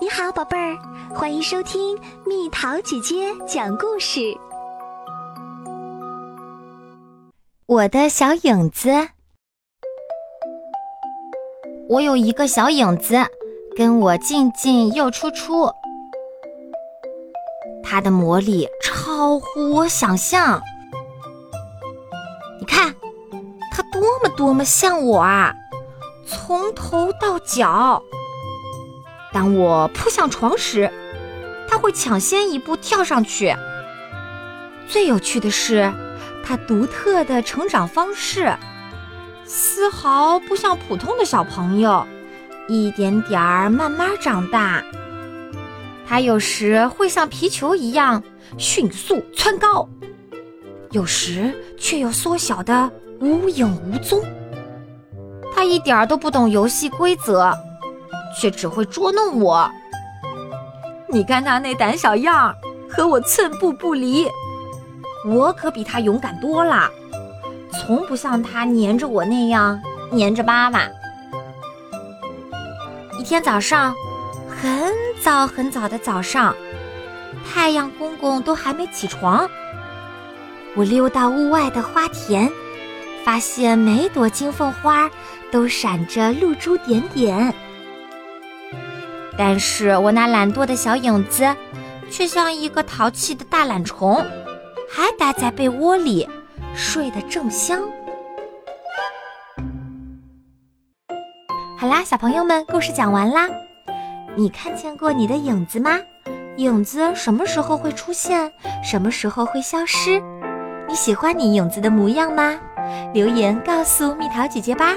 你好，宝贝儿，欢迎收听蜜桃姐姐讲故事。我的小影子，我有一个小影子，跟我进进又出出，它的魔力超乎我想象。你看，它多么多么像我啊！从头到脚。当我扑向床时，他会抢先一步跳上去。最有趣的是，他独特的成长方式，丝毫不像普通的小朋友，一点点儿慢慢长大。他有时会像皮球一样迅速蹿高，有时却又缩小的无影无踪。他一点儿都不懂游戏规则。却只会捉弄我。你看他那胆小样儿，和我寸步不离。我可比他勇敢多了，从不像他黏着我那样黏着妈妈。一天早上，很早很早的早上，太阳公公都还没起床，我溜到屋外的花田，发现每朵金凤花都闪着露珠点点。但是我那懒惰的小影子，却像一个淘气的大懒虫，还待在被窝里，睡得正香。好啦，小朋友们，故事讲完啦。你看见过你的影子吗？影子什么时候会出现？什么时候会消失？你喜欢你影子的模样吗？留言告诉蜜桃姐姐吧。